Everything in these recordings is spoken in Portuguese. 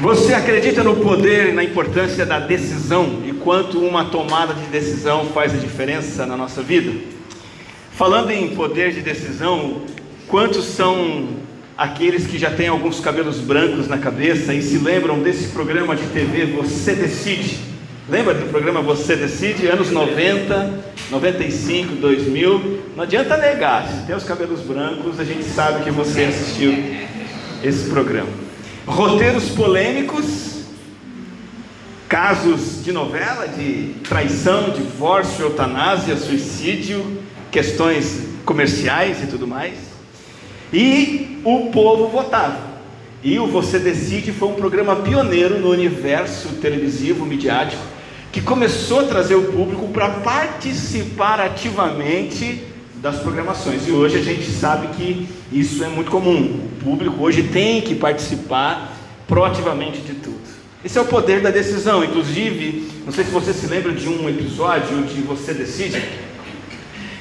Você acredita no poder e na importância da decisão e quanto uma tomada de decisão faz a diferença na nossa vida? Falando em poder de decisão, quantos são aqueles que já têm alguns cabelos brancos na cabeça e se lembram desse programa de TV Você Decide? Lembra do programa Você Decide? Anos 90, 95, 2000. Não adianta negar, se tem os cabelos brancos, a gente sabe que você assistiu esse programa. Roteiros polêmicos, casos de novela, de traição, divórcio, eutanásia, suicídio, questões comerciais e tudo mais. E o povo votava. E o Você Decide foi um programa pioneiro no universo televisivo, midiático, que começou a trazer o público para participar ativamente das programações. E hoje a gente sabe que isso é muito comum. O público hoje tem que participar proativamente de tudo. Esse é o poder da decisão. Inclusive, não sei se você se lembra de um episódio de Você Decide,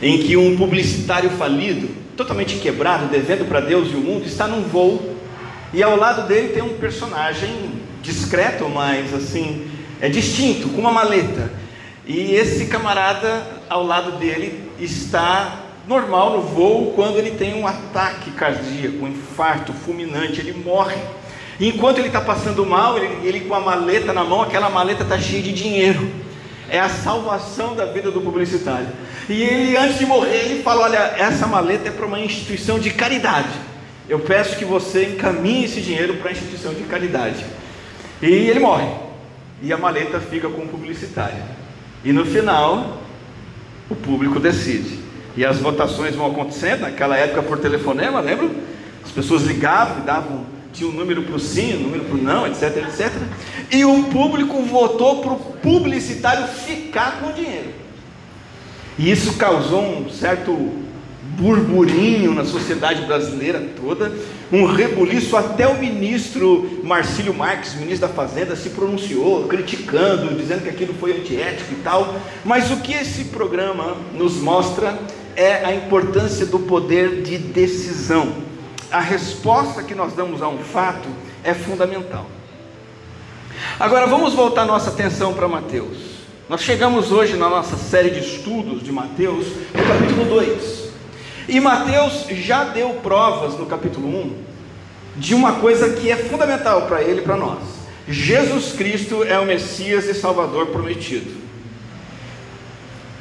em que um publicitário falido, totalmente quebrado, devendo para Deus e o mundo, está num voo e ao lado dele tem um personagem discreto, mas assim, é distinto, com uma maleta. E esse camarada ao lado dele está normal no voo quando ele tem um ataque cardíaco, um infarto fulminante, ele morre. E enquanto ele está passando mal, ele, ele com a maleta na mão, aquela maleta está cheia de dinheiro. É a salvação da vida do publicitário. E ele, antes de morrer, ele fala: Olha, essa maleta é para uma instituição de caridade. Eu peço que você encaminhe esse dinheiro para a instituição de caridade. E ele morre. E a maleta fica com o publicitário. E no final, o público decide. E as votações vão acontecendo, naquela época por telefonema, lembra? As pessoas ligavam e davam, tinha um número para o sim, um número para o não, etc, etc. E o público votou para o publicitário ficar com o dinheiro. E isso causou um certo burburinho na sociedade brasileira toda, um rebuliço, até o ministro Marcílio Marques, ministro da Fazenda, se pronunciou, criticando, dizendo que aquilo foi antiético e tal. Mas o que esse programa nos mostra é a importância do poder de decisão. A resposta que nós damos a um fato é fundamental. Agora vamos voltar nossa atenção para Mateus. Nós chegamos hoje na nossa série de estudos de Mateus, no capítulo 2. E Mateus já deu provas no capítulo 1 de uma coisa que é fundamental para ele e para nós. Jesus Cristo é o Messias e Salvador prometido.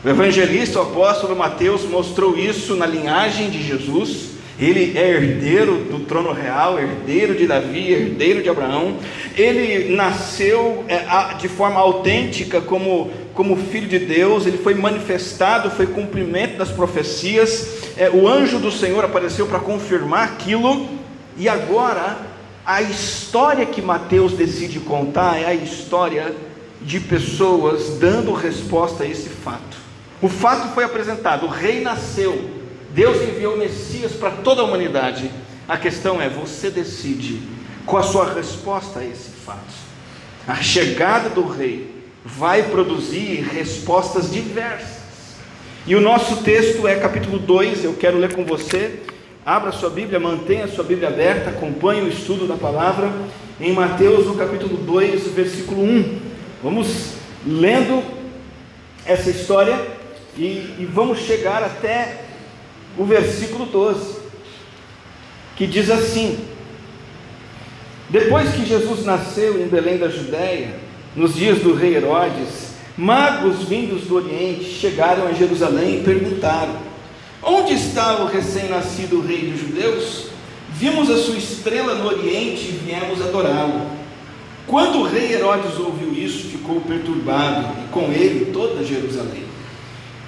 O evangelista, o apóstolo Mateus, mostrou isso na linhagem de Jesus. Ele é herdeiro do trono real, herdeiro de Davi, herdeiro de Abraão. Ele nasceu é, de forma autêntica como, como filho de Deus. Ele foi manifestado, foi cumprimento das profecias. É, o anjo do Senhor apareceu para confirmar aquilo. E agora, a história que Mateus decide contar é a história de pessoas dando resposta a esse fato. O fato foi apresentado, o rei nasceu, Deus enviou o Messias para toda a humanidade. A questão é: você decide qual a sua resposta a esse fato. A chegada do rei vai produzir respostas diversas. E o nosso texto é capítulo 2, eu quero ler com você. Abra sua Bíblia, mantenha sua Bíblia aberta, acompanhe o estudo da palavra em Mateus, no capítulo 2, versículo 1. Vamos lendo essa história e, e vamos chegar até o versículo 12, que diz assim: Depois que Jesus nasceu em Belém da Judéia, nos dias do rei Herodes, magos vindos do Oriente chegaram a Jerusalém e perguntaram: Onde está o recém-nascido rei dos judeus? Vimos a sua estrela no Oriente e viemos adorá-lo. Quando o rei Herodes ouviu isso, ficou perturbado, e com ele toda Jerusalém.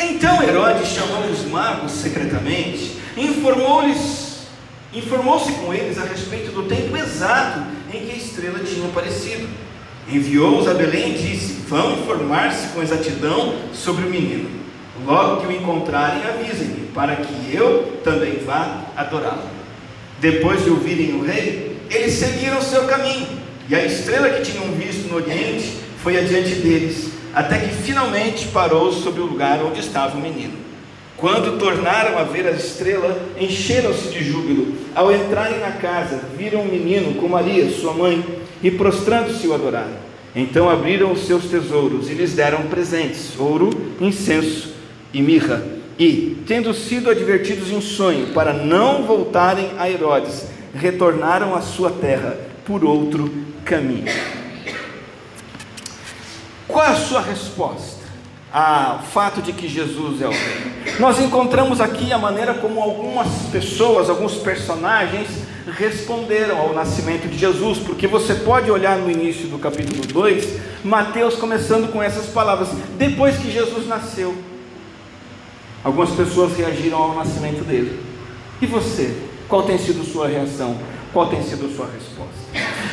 Então Herodes chamou os magos secretamente, informou-lhes, informou-se com eles a respeito do tempo exato em que a estrela tinha aparecido. Enviou-os a Belém e disse: Vão informar-se com exatidão sobre o menino. Logo que o encontrarem, avisem-me, para que eu também vá adorá-lo. Depois de ouvirem o rei, eles seguiram seu caminho, e a estrela que tinham visto no oriente foi adiante deles, até que finalmente parou sobre o lugar onde estava o menino. Quando tornaram a ver a estrela, encheram-se de júbilo. Ao entrarem na casa, viram o menino com Maria, sua mãe, e prostrando-se o adoraram. Então abriram os seus tesouros e lhes deram presentes: ouro, incenso e mirra. E, tendo sido advertidos em sonho para não voltarem a Herodes, retornaram à sua terra por outro caminho. Qual a sua resposta? ao fato de que Jesus é o Rei. Nós encontramos aqui a maneira como algumas pessoas, alguns personagens responderam ao nascimento de Jesus, porque você pode olhar no início do capítulo 2, Mateus começando com essas palavras: depois que Jesus nasceu. Algumas pessoas reagiram ao nascimento dele. E você? Qual tem sido sua reação? Qual tem sido sua resposta?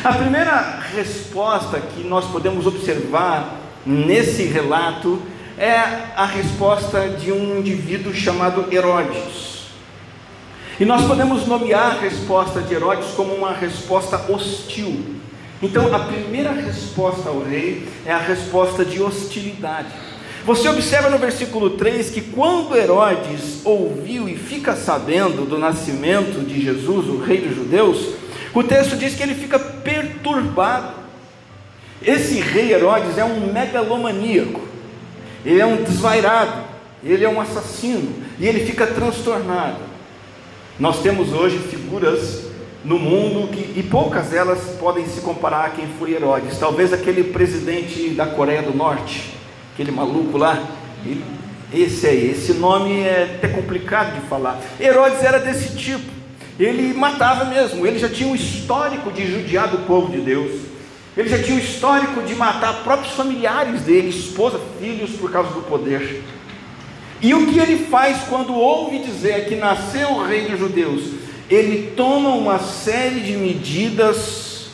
A primeira resposta que nós podemos observar nesse relato é a resposta de um indivíduo chamado Herodes. E nós podemos nomear a resposta de Herodes como uma resposta hostil. Então, a primeira resposta ao rei é a resposta de hostilidade. Você observa no versículo 3 que quando Herodes ouviu e fica sabendo do nascimento de Jesus, o rei dos judeus, o texto diz que ele fica perturbado. Esse rei Herodes é um megalomaníaco ele é um desvairado, ele é um assassino, e ele fica transtornado. Nós temos hoje figuras no mundo que, e poucas delas podem se comparar a quem foi Herodes. Talvez aquele presidente da Coreia do Norte, aquele maluco lá, ele, esse aí, esse nome é até complicado de falar. Herodes era desse tipo, ele matava mesmo, ele já tinha um histórico de judiar do povo de Deus. Ele já tinha o histórico de matar próprios familiares dele, esposa, filhos, por causa do poder. E o que ele faz quando ouve dizer que nasceu o rei dos judeus? Ele toma uma série de medidas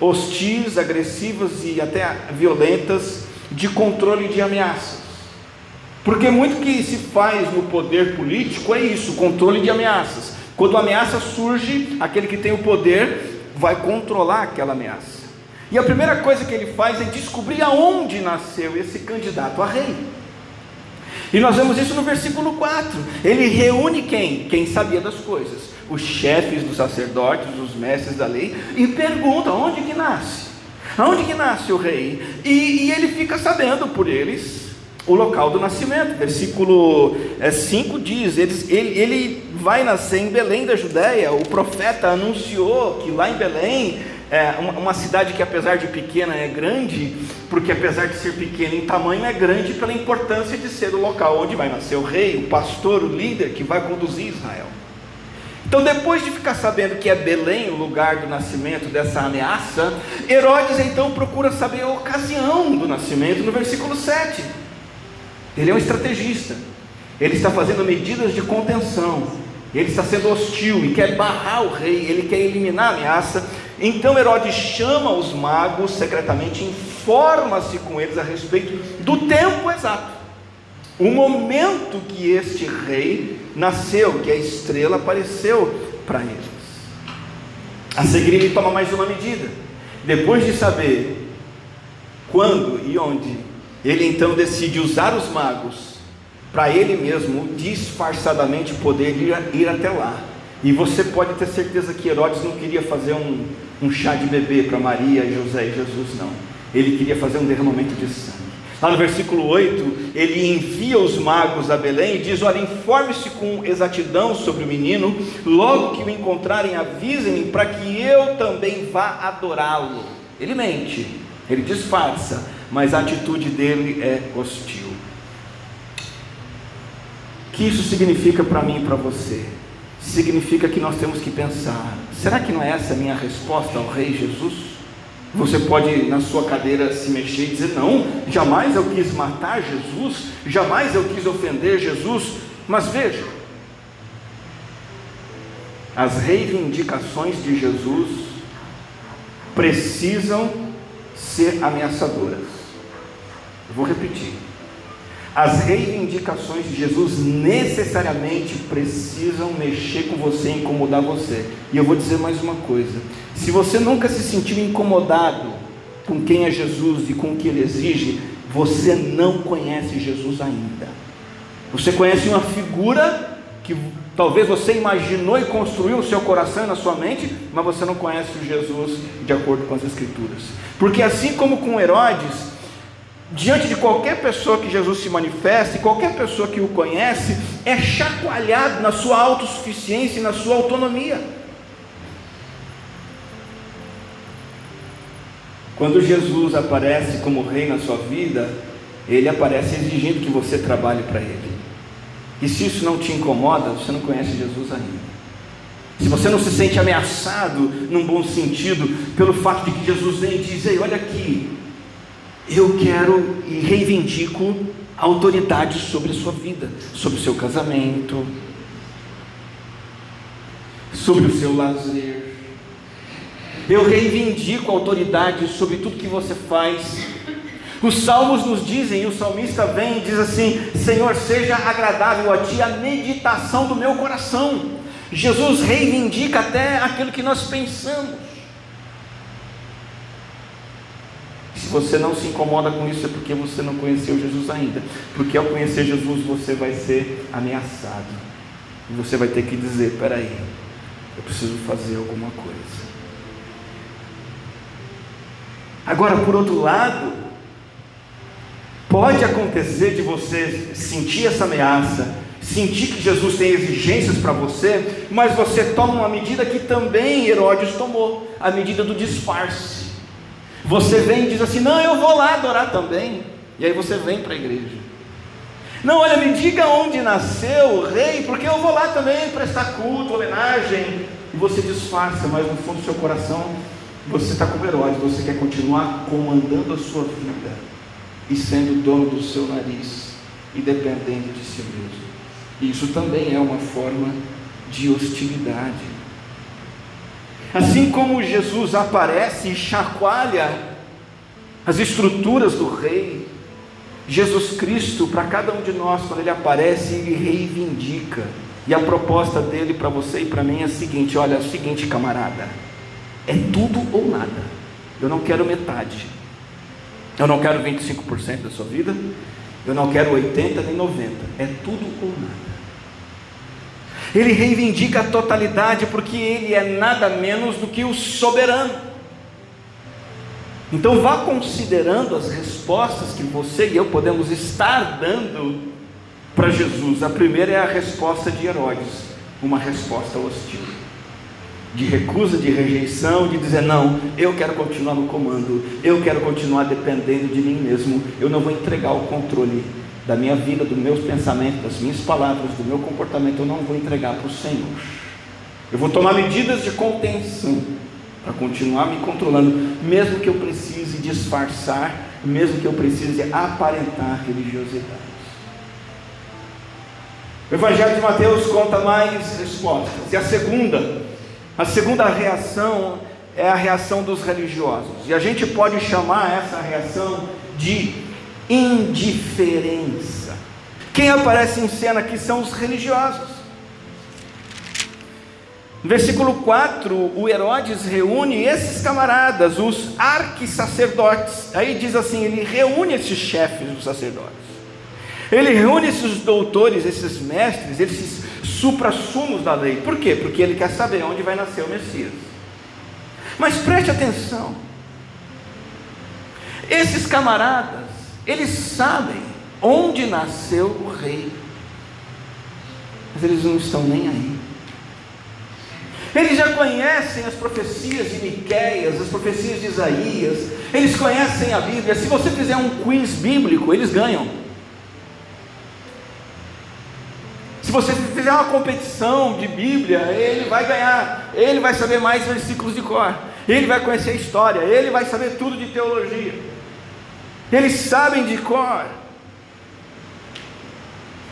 hostis, agressivas e até violentas de controle de ameaças. Porque muito que se faz no poder político é isso, controle de ameaças. Quando a ameaça surge, aquele que tem o poder vai controlar aquela ameaça. E a primeira coisa que ele faz é descobrir aonde nasceu esse candidato a rei. E nós vemos isso no versículo 4. Ele reúne quem? Quem sabia das coisas. Os chefes dos sacerdotes, os mestres da lei, e pergunta: onde que nasce? Aonde que nasce o rei? E, e ele fica sabendo por eles o local do nascimento. Versículo 5 é, diz: ele, ele, ele vai nascer em Belém da Judéia. O profeta anunciou que lá em Belém é, uma, cidade que apesar de pequena é grande, porque apesar de ser pequena em tamanho é grande pela importância de ser o local onde vai nascer o rei, o pastor, o líder que vai conduzir Israel. Então, depois de ficar sabendo que é Belém o lugar do nascimento dessa ameaça, Herodes então procura saber a ocasião do nascimento no versículo 7. Ele é um estrategista, ele está fazendo medidas de contenção, ele está sendo hostil e quer barrar o rei, ele quer eliminar a ameaça, então Herodes chama os magos secretamente, informa-se com eles a respeito do tempo exato, o momento que este rei nasceu, que a estrela apareceu para eles. A seguir, ele toma mais uma medida. Depois de saber quando e onde, ele então decide usar os magos para ele mesmo disfarçadamente poder ir, ir até lá. E você pode ter certeza que Herodes não queria fazer um, um chá de bebê para Maria, José e Jesus, não. Ele queria fazer um derramamento de sangue. Lá no versículo 8, ele envia os magos a Belém e diz: Olha, informe-se com exatidão sobre o menino, logo que o encontrarem, avisem-me para que eu também vá adorá-lo. Ele mente, ele disfarça, mas a atitude dele é hostil. O que isso significa para mim e para você? Significa que nós temos que pensar: será que não é essa a minha resposta ao Rei Jesus? Você pode na sua cadeira se mexer e dizer: não, jamais eu quis matar Jesus, jamais eu quis ofender Jesus, mas veja, as reivindicações de Jesus precisam ser ameaçadoras. Eu vou repetir. As reivindicações de Jesus necessariamente precisam mexer com você, incomodar você. E eu vou dizer mais uma coisa: se você nunca se sentiu incomodado com quem é Jesus e com o que ele exige, você não conhece Jesus ainda. Você conhece uma figura que talvez você imaginou e construiu o seu coração e na sua mente, mas você não conhece o Jesus de acordo com as Escrituras. Porque assim como com Herodes, diante de qualquer pessoa que Jesus se manifeste, qualquer pessoa que o conhece, é chacoalhado na sua autossuficiência e na sua autonomia. Quando Jesus aparece como rei na sua vida, ele aparece exigindo que você trabalhe para ele. E se isso não te incomoda, você não conhece Jesus ainda. Se você não se sente ameaçado, num bom sentido, pelo fato de que Jesus vem e diz: Ei, olha aqui, eu quero e reivindico autoridade sobre a sua vida, sobre o seu casamento, sobre o seu lazer. Eu reivindico autoridade sobre tudo que você faz. Os salmos nos dizem, e o salmista vem e diz assim: Senhor, seja agradável a ti a meditação do meu coração. Jesus reivindica até aquilo que nós pensamos. Se você não se incomoda com isso, é porque você não conheceu Jesus ainda. Porque ao conhecer Jesus, você vai ser ameaçado. E você vai ter que dizer: peraí, eu preciso fazer alguma coisa. Agora, por outro lado, pode acontecer de você sentir essa ameaça, sentir que Jesus tem exigências para você, mas você toma uma medida que também Herodes tomou a medida do disfarce. Você vem e diz assim: Não, eu vou lá adorar também. E aí você vem para a igreja. Não, olha, me diga onde nasceu o rei, porque eu vou lá também prestar culto, homenagem. E você disfarça, mas no fundo do seu coração você está com Herodes, você quer continuar comandando a sua vida e sendo dono do seu nariz e dependendo de si mesmo. Isso também é uma forma de hostilidade. Assim como Jesus aparece e chacoalha as estruturas do rei, Jesus Cristo, para cada um de nós, quando ele aparece, ele reivindica. E a proposta dele para você e para mim é a seguinte: olha, é o seguinte, camarada, é tudo ou nada. Eu não quero metade. Eu não quero 25% da sua vida. Eu não quero 80 nem 90. É tudo ou nada. Ele reivindica a totalidade porque ele é nada menos do que o soberano. Então vá considerando as respostas que você e eu podemos estar dando para Jesus. A primeira é a resposta de Herodes, uma resposta hostil, de recusa, de rejeição, de dizer não, eu quero continuar no comando, eu quero continuar dependendo de mim mesmo, eu não vou entregar o controle da minha vida, dos meus pensamentos, das minhas palavras, do meu comportamento, eu não vou entregar para o Senhor. Eu vou tomar medidas de contenção para continuar me controlando, mesmo que eu precise disfarçar, mesmo que eu precise aparentar religiosidade. O Evangelho de Mateus conta mais respostas. E a segunda, a segunda reação é a reação dos religiosos. E a gente pode chamar essa reação de indiferença. Quem aparece em cena aqui são os religiosos. No versículo 4, o Herodes reúne esses camaradas, os arquissacerdotes. Aí diz assim: ele reúne esses chefes dos sacerdotes. Ele reúne esses doutores, esses mestres, esses supra-sumos da lei. Por quê? Porque ele quer saber onde vai nascer o Messias. Mas preste atenção. Esses camaradas eles sabem onde nasceu o rei, mas eles não estão nem aí. Eles já conhecem as profecias de Miqueias, as profecias de Isaías, eles conhecem a Bíblia. Se você fizer um quiz bíblico, eles ganham. Se você fizer uma competição de Bíblia, ele vai ganhar, ele vai saber mais versículos de cor, ele vai conhecer a história, ele vai saber tudo de teologia. Eles sabem de cor.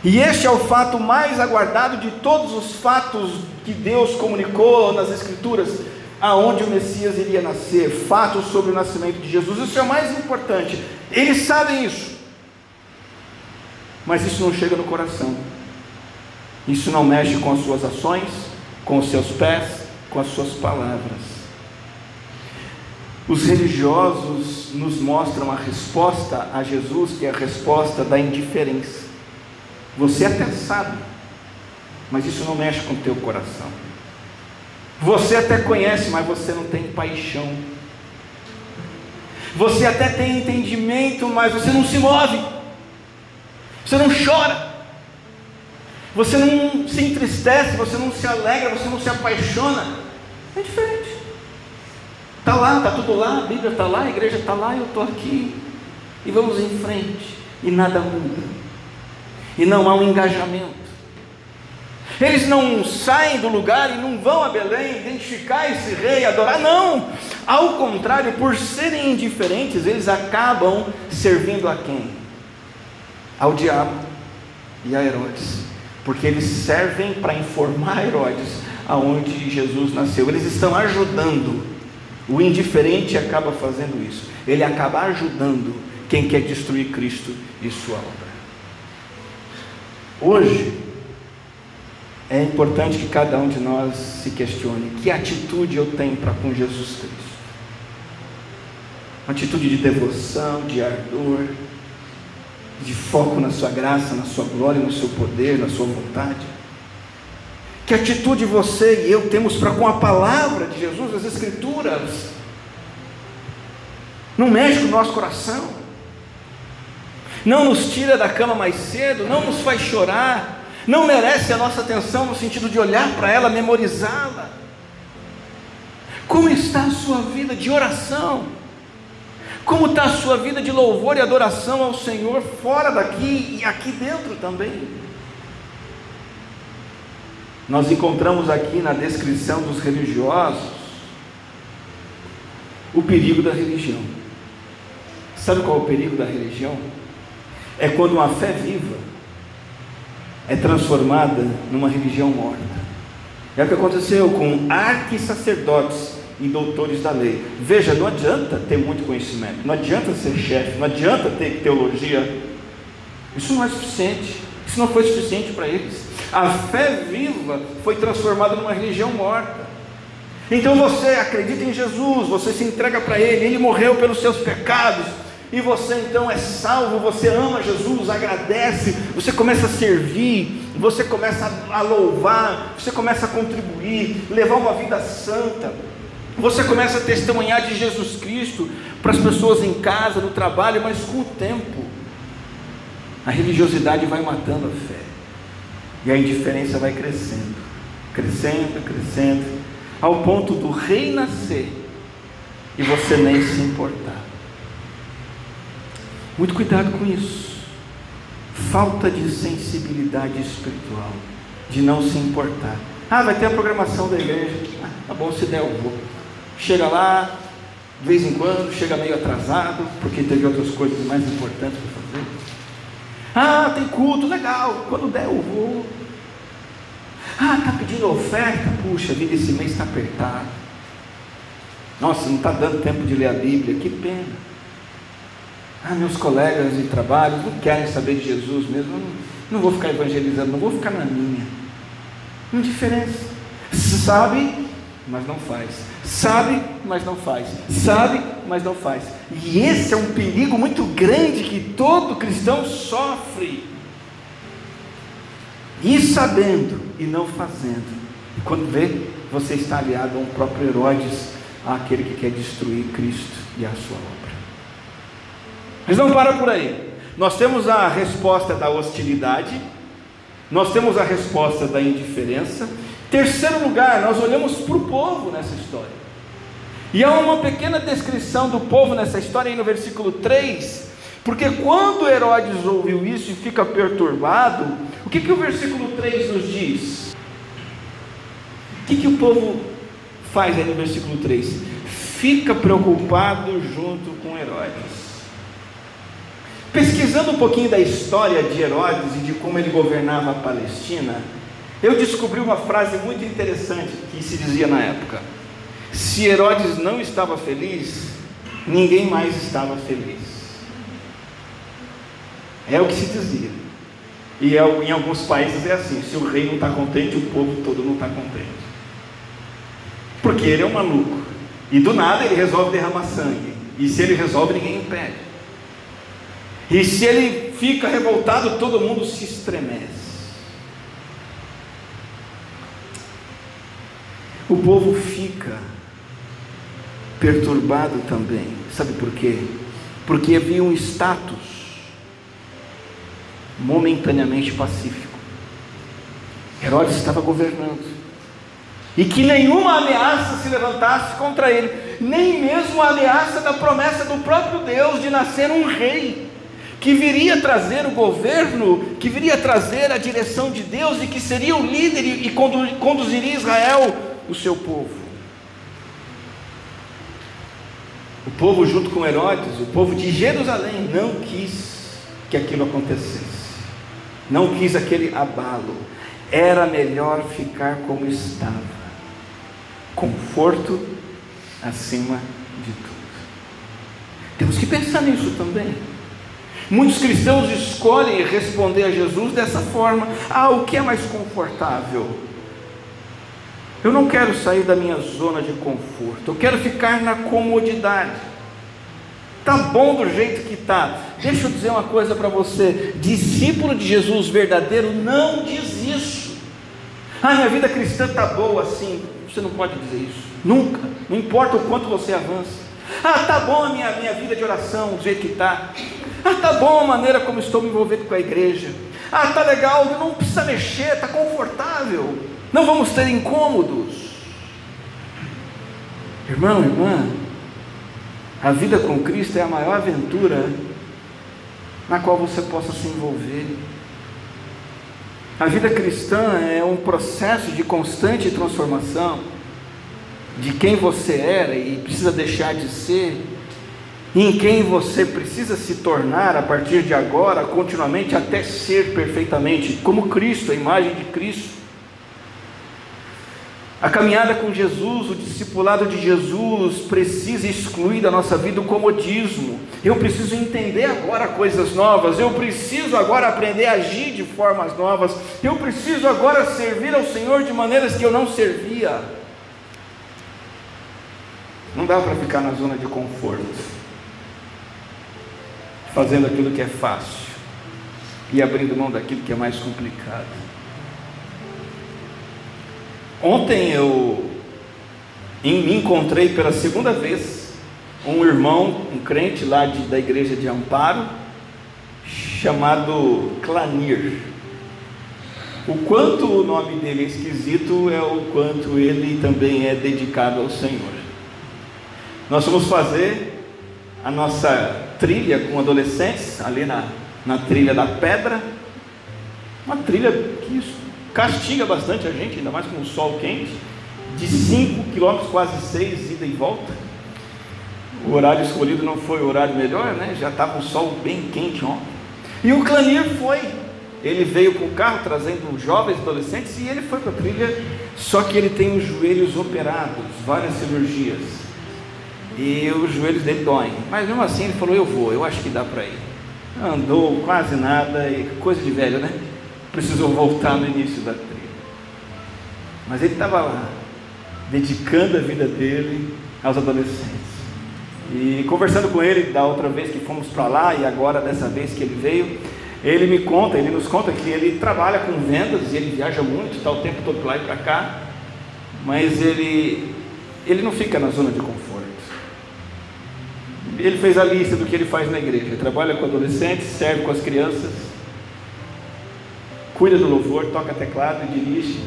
E este é o fato mais aguardado de todos os fatos que Deus comunicou nas Escrituras. aonde o Messias iria nascer, fatos sobre o nascimento de Jesus, isso é o mais importante. Eles sabem isso, mas isso não chega no coração, isso não mexe com as suas ações, com os seus pés, com as suas palavras. Os religiosos nos mostram a resposta a Jesus, que é a resposta da indiferença. Você até sabe, mas isso não mexe com o teu coração. Você até conhece, mas você não tem paixão. Você até tem entendimento, mas você não se move. Você não chora. Você não se entristece, você não se alegra, você não se apaixona. É diferente. Está lá, está tudo lá, a Bíblia está lá, a igreja está lá, eu estou aqui. E vamos em frente. E nada muda. E não há um engajamento. Eles não saem do lugar e não vão a Belém identificar esse rei, adorar, não. Ao contrário, por serem indiferentes, eles acabam servindo a quem? Ao diabo e a Herodes. Porque eles servem para informar Herodes aonde Jesus nasceu. Eles estão ajudando o indiferente acaba fazendo isso. Ele acaba ajudando quem quer destruir Cristo e sua obra. Hoje, é importante que cada um de nós se questione: que atitude eu tenho para com Jesus Cristo? Uma atitude de devoção, de ardor, de foco na Sua graça, na Sua glória, no Seu poder, na Sua vontade? Que atitude você e eu temos para com a palavra de Jesus, as Escrituras? Não mexe com o nosso coração, não nos tira da cama mais cedo, não nos faz chorar, não merece a nossa atenção no sentido de olhar para ela, memorizá-la. Como está a sua vida de oração? Como está a sua vida de louvor e adoração ao Senhor fora daqui e aqui dentro também? Nós encontramos aqui na descrição dos religiosos o perigo da religião. Sabe qual é o perigo da religião? É quando uma fé viva é transformada numa religião morta. É o que aconteceu com arque-sacerdotes e doutores da lei. Veja, não adianta ter muito conhecimento, não adianta ser chefe, não adianta ter teologia. Isso não é suficiente. Isso não foi suficiente para eles. A fé viva foi transformada numa religião morta. Então você acredita em Jesus, você se entrega para Ele, Ele morreu pelos seus pecados, e você então é salvo, você ama Jesus, agradece, você começa a servir, você começa a louvar, você começa a contribuir, levar uma vida santa, você começa a testemunhar de Jesus Cristo para as pessoas em casa, no trabalho, mas com o tempo, a religiosidade vai matando a fé. E a indiferença vai crescendo, crescendo, crescendo, ao ponto do rei nascer e você nem se importar. Muito cuidado com isso. Falta de sensibilidade espiritual, de não se importar. Ah, vai ter a programação da igreja. Ah, tá bom, se der eu vou. Chega lá, de vez em quando, chega meio atrasado, porque teve outras coisas mais importantes para fazer. Ah, tem culto, legal. Quando der eu vou. Ah, está pedindo oferta? Puxa vida, esse mês está apertado. Nossa, não está dando tempo de ler a Bíblia, que pena. Ah, meus colegas de trabalho não querem saber de Jesus mesmo. Não, não vou ficar evangelizando, não vou ficar na minha. Indiferença. Sabe, mas não faz. Sabe, mas não faz. Sabe, mas não faz. E esse é um perigo muito grande que todo cristão sofre. E sabendo e não fazendo. E quando vê, você está aliado a um próprio Herodes, àquele que quer destruir Cristo e a sua obra. Mas não para por aí. Nós temos a resposta da hostilidade, nós temos a resposta da indiferença. Terceiro lugar, nós olhamos para o povo nessa história. E há uma pequena descrição do povo nessa história aí no versículo 3, porque quando Herodes ouviu isso e fica perturbado, o que, que o versículo 3 nos diz? O que, que o povo faz aí no versículo 3? Fica preocupado junto com Herodes. Pesquisando um pouquinho da história de Herodes e de como ele governava a Palestina, eu descobri uma frase muito interessante que se dizia na época. Se Herodes não estava feliz, ninguém mais estava feliz. É o que se dizia. E é, em alguns países é assim: se o rei não está contente, o povo todo não está contente. Porque ele é um maluco. E do nada ele resolve derramar sangue. E se ele resolve, ninguém impede. E se ele fica revoltado, todo mundo se estremece. O povo fica perturbado também. Sabe por quê? Porque havia um status momentaneamente pacífico. Herodes estava governando. E que nenhuma ameaça se levantasse contra ele, nem mesmo a ameaça da promessa do próprio Deus de nascer um rei, que viria trazer o governo, que viria trazer a direção de Deus e que seria o líder e conduziria Israel, o seu povo. O povo, junto com Herodes, o povo de Jerusalém, não quis que aquilo acontecesse não quis aquele abalo. Era melhor ficar como estava. Conforto acima de tudo. Temos que pensar nisso também. Muitos cristãos escolhem responder a Jesus dessa forma: ah, o que é mais confortável? Eu não quero sair da minha zona de conforto, eu quero ficar na comodidade. Está bom do jeito que está. Deixa eu dizer uma coisa para você: discípulo de Jesus verdadeiro não diz isso. Ah, minha vida cristã está boa assim. Você não pode dizer isso. Nunca. Não importa o quanto você avança. Ah, tá bom a minha, minha vida de oração, do jeito que está. Ah, tá bom a maneira como estou me envolvendo com a igreja. Ah, tá legal, não precisa mexer, está confortável. Não vamos ter incômodos. Irmão, irmã, a vida com Cristo é a maior aventura na qual você possa se envolver. A vida cristã é um processo de constante transformação de quem você era e precisa deixar de ser, e em quem você precisa se tornar a partir de agora, continuamente, até ser perfeitamente, como Cristo, a imagem de Cristo. A caminhada com Jesus, o discipulado de Jesus, precisa excluir da nossa vida o comodismo. Eu preciso entender agora coisas novas, eu preciso agora aprender a agir de formas novas, eu preciso agora servir ao Senhor de maneiras que eu não servia. Não dá para ficar na zona de conforto, fazendo aquilo que é fácil e abrindo mão daquilo que é mais complicado. Ontem eu me encontrei pela segunda vez um irmão, um crente lá de, da igreja de Amparo, chamado Clanir. O quanto o nome dele é esquisito é o quanto ele também é dedicado ao Senhor. Nós vamos fazer a nossa trilha com adolescentes, ali na, na trilha da pedra, uma trilha que castiga bastante a gente, ainda mais com o sol quente, de 5 quilômetros, quase 6, ida e volta. O horário escolhido não foi o horário melhor, né? Já estava o sol bem quente ontem. E o Clanir foi. Ele veio com o carro trazendo jovens adolescentes e ele foi para a trilha, só que ele tem os joelhos operados, várias cirurgias. E os joelhos dele doem. Mas mesmo assim ele falou: Eu vou, eu acho que dá para ir. Andou quase nada, e coisa de velho, né? Precisou voltar no início da trilha. Mas ele estava lá, dedicando a vida dele aos adolescentes. E conversando com ele da outra vez que fomos para lá e agora dessa vez que ele veio, ele me conta, ele nos conta que ele trabalha com vendas e ele viaja muito, está o tempo todo lá e para cá, mas ele, ele não fica na zona de conforto. Ele fez a lista do que ele faz na igreja. Ele trabalha com adolescentes, serve com as crianças, cuida do louvor, toca teclado e dirige,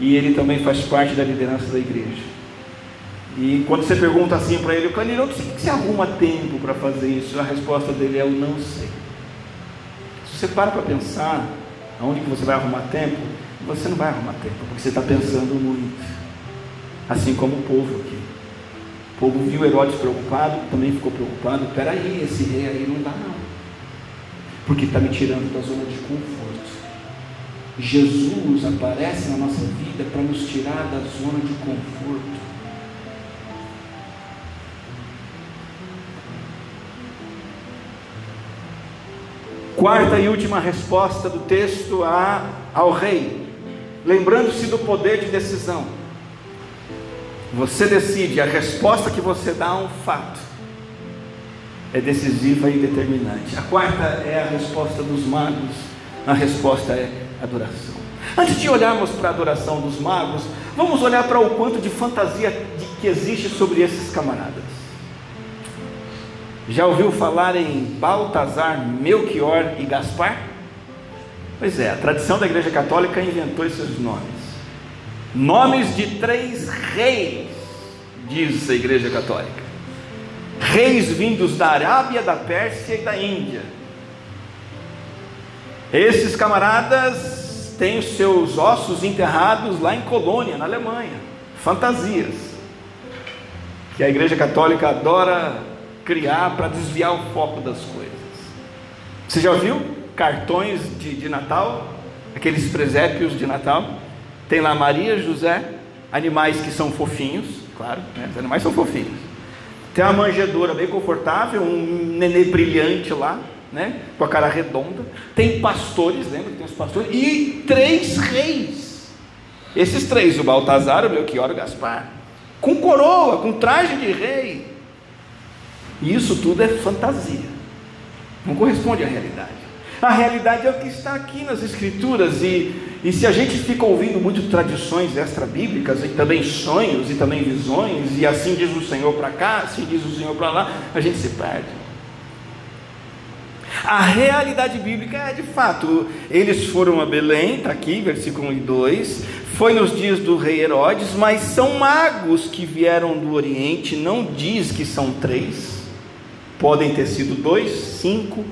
e ele também faz parte da liderança da igreja. E quando você pergunta assim para ele, Canilo, onde que você arruma tempo para fazer isso? A resposta dele é: Eu não sei. Se você para para pensar aonde que você vai arrumar tempo, você não vai arrumar tempo, porque você está pensando muito. Assim como o povo aqui. O povo viu Herodes preocupado, também ficou preocupado. Peraí, esse rei aí não dá não. Porque está me tirando da zona de conforto. Jesus aparece na nossa vida para nos tirar da zona de conforto. Quarta e última resposta do texto a, ao rei, lembrando-se do poder de decisão. Você decide, a resposta que você dá a um fato é decisiva e determinante. A quarta é a resposta dos magos, a resposta é adoração. Antes de olharmos para a adoração dos magos, vamos olhar para o quanto de fantasia que existe sobre esses camaradas. Já ouviu falar em Baltazar, Melchior e Gaspar? Pois é, a tradição da Igreja Católica inventou esses nomes. Nomes de três reis, diz a Igreja Católica. Reis vindos da Arábia, da Pérsia e da Índia. Esses camaradas têm os seus ossos enterrados lá em Colônia, na Alemanha. Fantasias. Que a Igreja Católica adora criar para desviar o foco das coisas. Você já viu cartões de, de Natal? Aqueles presépios de Natal? Tem lá Maria, José, animais que são fofinhos, claro, né? os animais são fofinhos. Tem uma manjedoura bem confortável, um nenê brilhante lá, né? com a cara redonda. Tem pastores, lembra que tem os pastores? E três reis. Esses três, o Baltazar, o Melchior e o Gaspar. Com coroa, com traje de rei. E isso tudo é fantasia. Não corresponde à realidade. A realidade é o que está aqui nas Escrituras, e, e se a gente fica ouvindo muito tradições extra-bíblicas, e também sonhos, e também visões, e assim diz o Senhor para cá, assim diz o Senhor para lá, a gente se perde. A realidade bíblica é de fato, eles foram a Belém, está aqui, versículo 1 e 2, foi nos dias do rei Herodes, mas são magos que vieram do Oriente, não diz que são três, podem ter sido dois, cinco,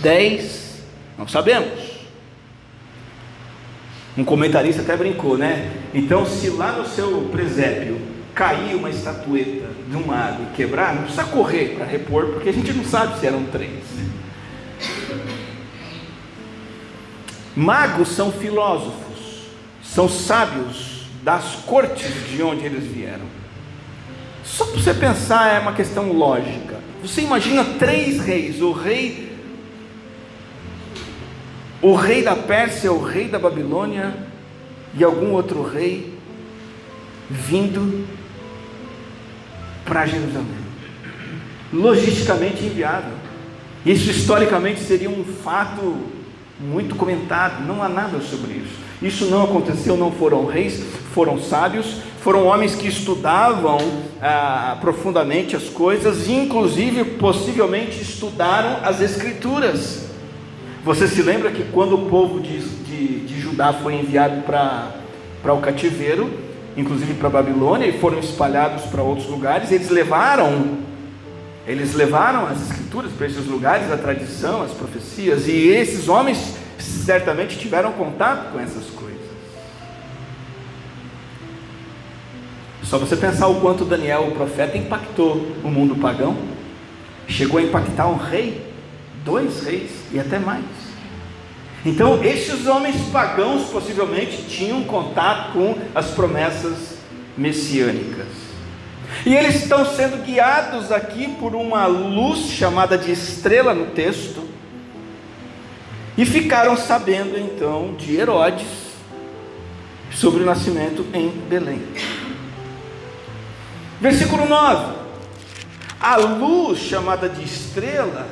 dez, não sabemos. Um comentarista até brincou, né? Então, se lá no seu presépio cair uma estatueta de um mago e quebrar, não precisa correr para repor, porque a gente não sabe se eram três. Magos são filósofos, são sábios das cortes de onde eles vieram. Só para você pensar, é uma questão lógica. Você imagina três reis: o rei o rei da Pérsia, o rei da Babilônia e algum outro rei vindo para Jerusalém. Logisticamente inviável. Isso historicamente seria um fato muito comentado, não há nada sobre isso. Isso não aconteceu, não foram reis, foram sábios, foram homens que estudavam ah, profundamente as coisas, e inclusive possivelmente estudaram as escrituras. Você se lembra que quando o povo de, de, de Judá foi enviado para o cativeiro, inclusive para Babilônia, e foram espalhados para outros lugares, eles levaram, eles levaram as escrituras para esses lugares, a tradição, as profecias, e esses homens certamente tiveram contato com essas coisas. Só você pensar o quanto Daniel, o profeta, impactou o mundo pagão, chegou a impactar um rei dois reis e até mais. Então, estes homens pagãos possivelmente tinham contato com as promessas messiânicas. E eles estão sendo guiados aqui por uma luz chamada de estrela no texto. E ficaram sabendo então de Herodes sobre o nascimento em Belém. Versículo 9: A luz chamada de estrela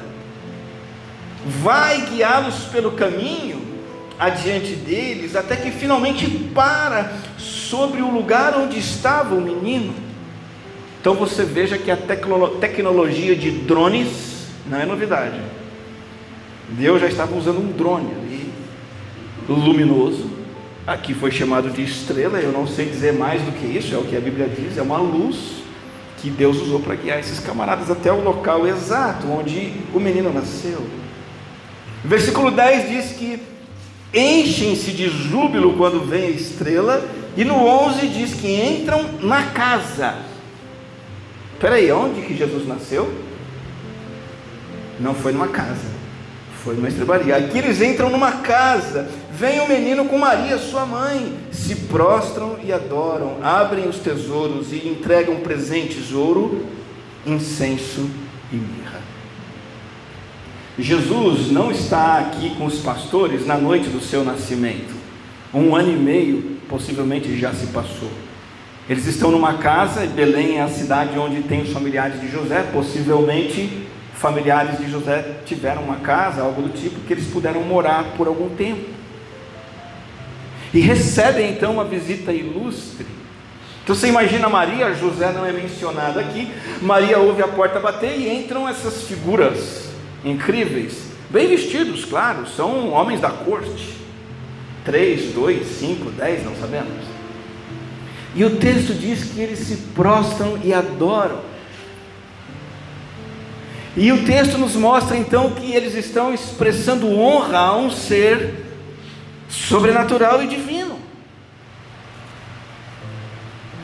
vai guiá-los pelo caminho adiante deles, até que finalmente para sobre o lugar onde estava o menino. Então você veja que a tecnologia de drones não é novidade. Deus já estava usando um drone ali, luminoso. Aqui foi chamado de estrela, eu não sei dizer mais do que isso, é o que a Bíblia diz, é uma luz que Deus usou para guiar esses camaradas até o local exato onde o menino nasceu. Versículo 10 diz que enchem-se de júbilo quando vem a estrela, e no 11 diz que entram na casa. Espera aí, onde que Jesus nasceu? Não foi numa casa, foi numa estrebaria. Aqui eles entram numa casa, vem o menino com Maria, sua mãe, se prostram e adoram, abrem os tesouros e entregam presentes: ouro, incenso e mirra. Jesus não está aqui com os pastores na noite do seu nascimento. Um ano e meio possivelmente já se passou. Eles estão numa casa, Belém é a cidade onde tem os familiares de José, possivelmente familiares de José tiveram uma casa, algo do tipo, que eles puderam morar por algum tempo. E recebem então uma visita ilustre. Então você imagina Maria, José não é mencionado aqui. Maria ouve a porta bater e entram essas figuras incríveis, bem vestidos, claro, são homens da corte. Três, dois, cinco, dez, não sabemos. E o texto diz que eles se prostram e adoram. E o texto nos mostra então que eles estão expressando honra a um ser sobrenatural e divino.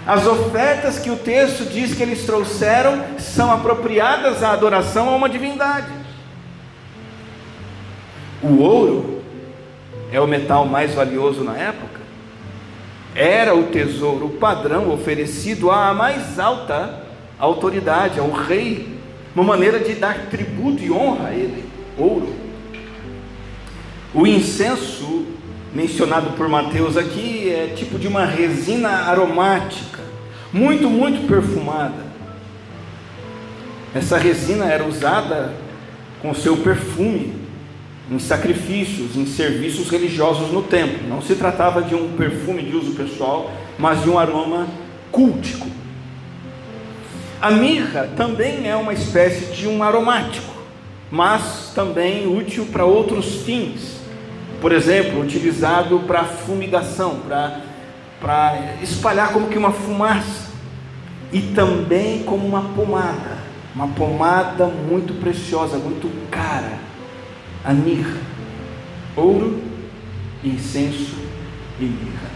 As ofertas que o texto diz que eles trouxeram são apropriadas à adoração a uma divindade. O ouro é o metal mais valioso na época. Era o tesouro padrão oferecido à mais alta autoridade, ao rei, uma maneira de dar tributo e honra a ele, ouro. O incenso mencionado por Mateus aqui é tipo de uma resina aromática, muito, muito perfumada. Essa resina era usada com seu perfume em sacrifícios, em serviços religiosos no templo. Não se tratava de um perfume de uso pessoal, mas de um aroma cultico. A mirra também é uma espécie de um aromático, mas também útil para outros fins. Por exemplo, utilizado para fumigação, para, para espalhar como que uma fumaça. E também como uma pomada, uma pomada muito preciosa, muito cara a mirra, ouro, incenso e mirra.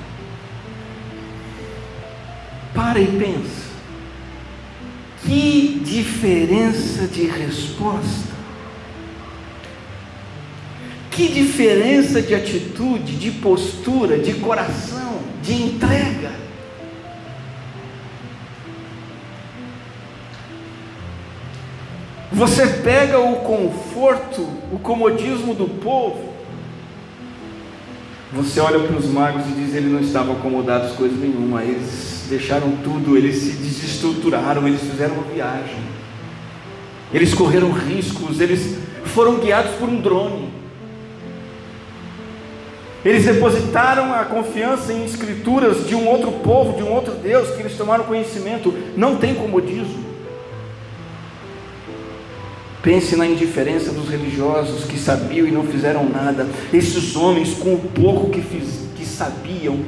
Para e pensa. Que diferença de resposta. Que diferença de atitude, de postura, de coração, de entrega. Você pega o conforto, o comodismo do povo. Você olha para os magos e diz: eles não estavam acomodados com coisa nenhuma. Eles deixaram tudo, eles se desestruturaram, eles fizeram uma viagem. Eles correram riscos, eles foram guiados por um drone. Eles depositaram a confiança em escrituras de um outro povo, de um outro Deus, que eles tomaram conhecimento. Não tem comodismo. Pense na indiferença dos religiosos que sabiam e não fizeram nada. Esses homens, com o pouco que, fiz, que sabiam,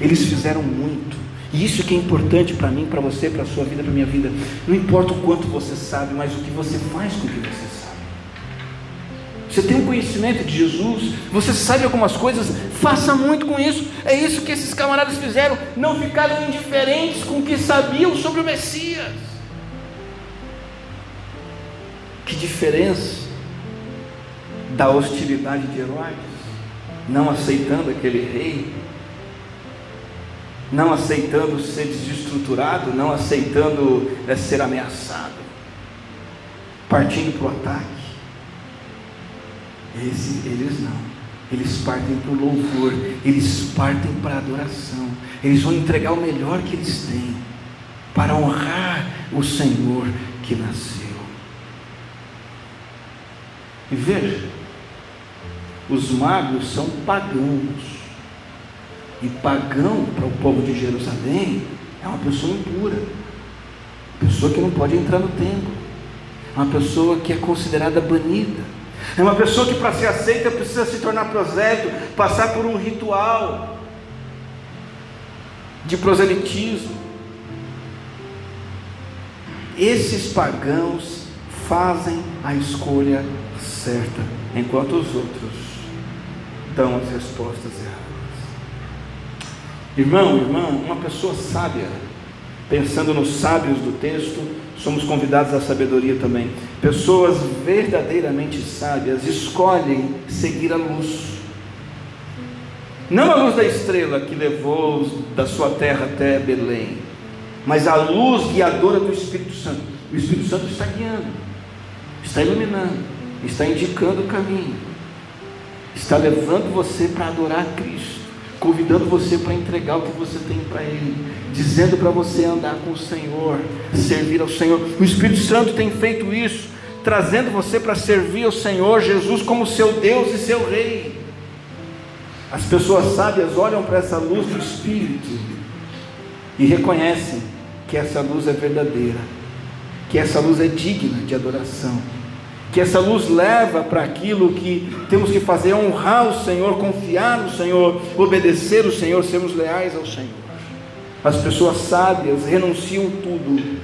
eles fizeram muito. E isso que é importante para mim, para você, para a sua vida, para a minha vida. Não importa o quanto você sabe, mas o que você faz com o que você sabe. Você tem um conhecimento de Jesus, você sabe algumas coisas, faça muito com isso. É isso que esses camaradas fizeram. Não ficaram indiferentes com o que sabiam sobre o Messias. Que diferença da hostilidade de Herodes, não aceitando aquele rei, não aceitando ser desestruturado, não aceitando é, ser ameaçado, partindo para o ataque. Esse, eles não. Eles partem para o louvor, eles partem para a adoração, eles vão entregar o melhor que eles têm para honrar o Senhor que nasceu. E veja, os magos são pagãos. E pagão para o povo de Jerusalém é uma pessoa impura, pessoa que não pode entrar no templo, uma pessoa que é considerada banida, é uma pessoa que para ser aceita precisa se tornar prosélito, passar por um ritual de proselitismo. Esses pagãos fazem a escolha certa, enquanto os outros dão as respostas erradas. Irmão, irmã, uma pessoa sábia, pensando nos sábios do texto, somos convidados à sabedoria também. Pessoas verdadeiramente sábias escolhem seguir a luz. Não a luz da estrela que levou da sua terra até Belém, mas a luz guiadora do Espírito Santo. O Espírito Santo está guiando, está iluminando está indicando o caminho, está levando você para adorar Cristo, convidando você para entregar o que você tem para Ele, dizendo para você andar com o Senhor, servir ao Senhor. O Espírito Santo tem feito isso, trazendo você para servir ao Senhor Jesus como seu Deus e seu Rei. As pessoas sábias olham para essa luz do Espírito e reconhecem que essa luz é verdadeira, que essa luz é digna de adoração, que essa luz leva para aquilo que temos que fazer, honrar o Senhor, confiar no Senhor, obedecer o Senhor, sermos leais ao Senhor. As pessoas sábias renunciam tudo,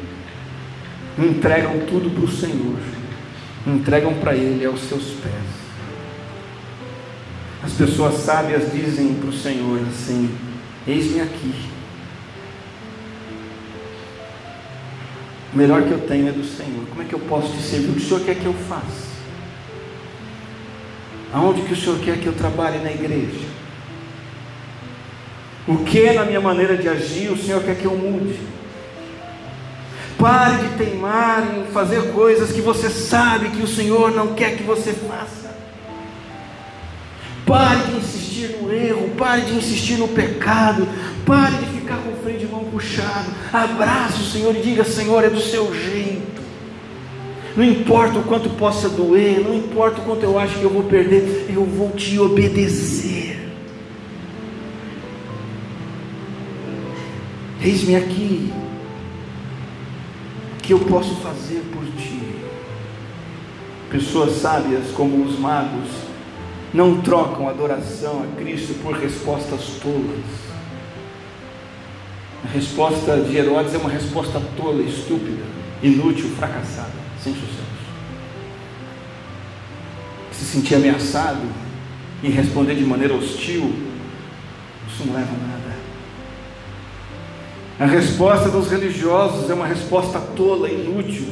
entregam tudo para o Senhor, entregam para Ele aos seus pés. As pessoas sábias dizem para o Senhor assim: Eis-me aqui. O melhor que eu tenho é do Senhor. Como é que eu posso te servir? O que o Senhor quer que eu faça? Aonde que o Senhor quer que eu trabalhe na igreja? O que na minha maneira de agir o Senhor quer que eu mude? Pare de teimar em fazer coisas que você sabe que o Senhor não quer que você faça. Pare de insistir no erro, pare de insistir no pecado, pare de puxado. Abrace o Senhor e diga: Senhor, é do seu jeito. Não importa o quanto possa doer, não importa o quanto eu acho que eu vou perder, eu vou te obedecer. Eis-me aqui, o que eu posso fazer por ti? Pessoas sábias como os magos não trocam adoração a Cristo por respostas tolas. A resposta de Herodes é uma resposta tola, estúpida, inútil, fracassada, sem sucesso. Se sentir ameaçado e responder de maneira hostil, isso não leva a nada. A resposta dos religiosos é uma resposta tola, inútil,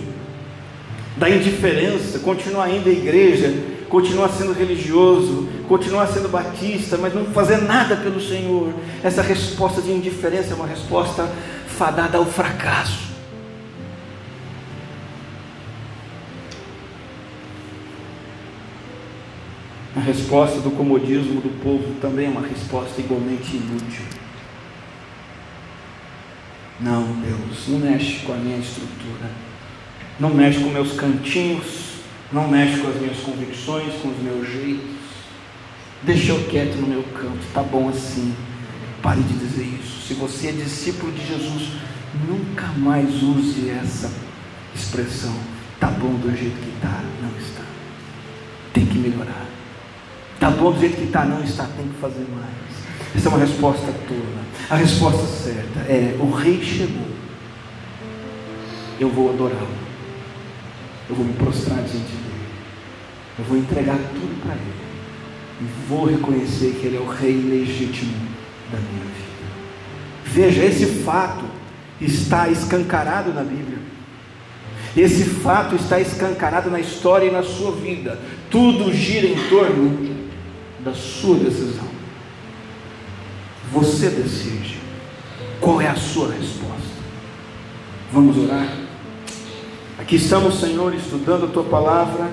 da indiferença, continua ainda a igreja continuar sendo religioso, continuar sendo batista, mas não fazer nada pelo Senhor. Essa resposta de indiferença é uma resposta fadada ao fracasso. A resposta do comodismo do povo também é uma resposta igualmente inútil. Não, Deus, não mexe com a minha estrutura, não mexe com meus cantinhos, não mexe com as minhas convicções, com os meus jeitos. Deixa eu quieto no meu canto, tá bom assim. Pare de dizer isso. Se você é discípulo de Jesus, nunca mais use essa expressão. Tá bom do jeito que está, não está. Tem que melhorar. Tá bom do jeito que está, não está, tem que fazer mais. Essa é uma resposta tola. A resposta certa é: o rei chegou. Eu vou adorá-lo eu vou me prostrar diante dele, eu vou entregar tudo para ele, e vou reconhecer que ele é o rei legítimo da minha vida. Veja, esse fato está escancarado na Bíblia. Esse fato está escancarado na história e na sua vida. Tudo gira em torno da sua decisão. Você decide qual é a sua resposta. Vamos orar? Aqui estamos, Senhor, estudando a tua palavra.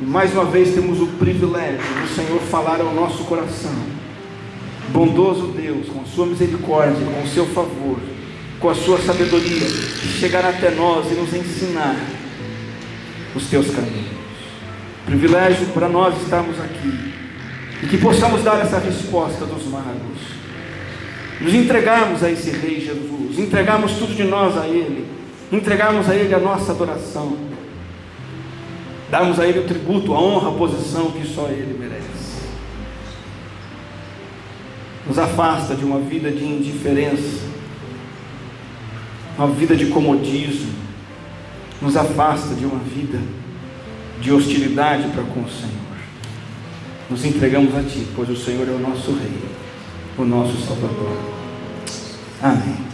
E mais uma vez temos o privilégio do Senhor falar ao nosso coração. Bondoso Deus, com sua misericórdia, com o seu favor, com a sua sabedoria, chegar até nós e nos ensinar os teus caminhos. Privilégio para nós estarmos aqui e que possamos dar essa resposta dos magos. Nos entregarmos a esse Rei Jesus, entregarmos tudo de nós a Ele entregarmos a Ele a nossa adoração, darmos a Ele o tributo, a honra, a posição que só Ele merece. Nos afasta de uma vida de indiferença, uma vida de comodismo, nos afasta de uma vida de hostilidade para com o Senhor. Nos entregamos a Ti, pois o Senhor é o nosso Rei, o nosso Salvador. Amém.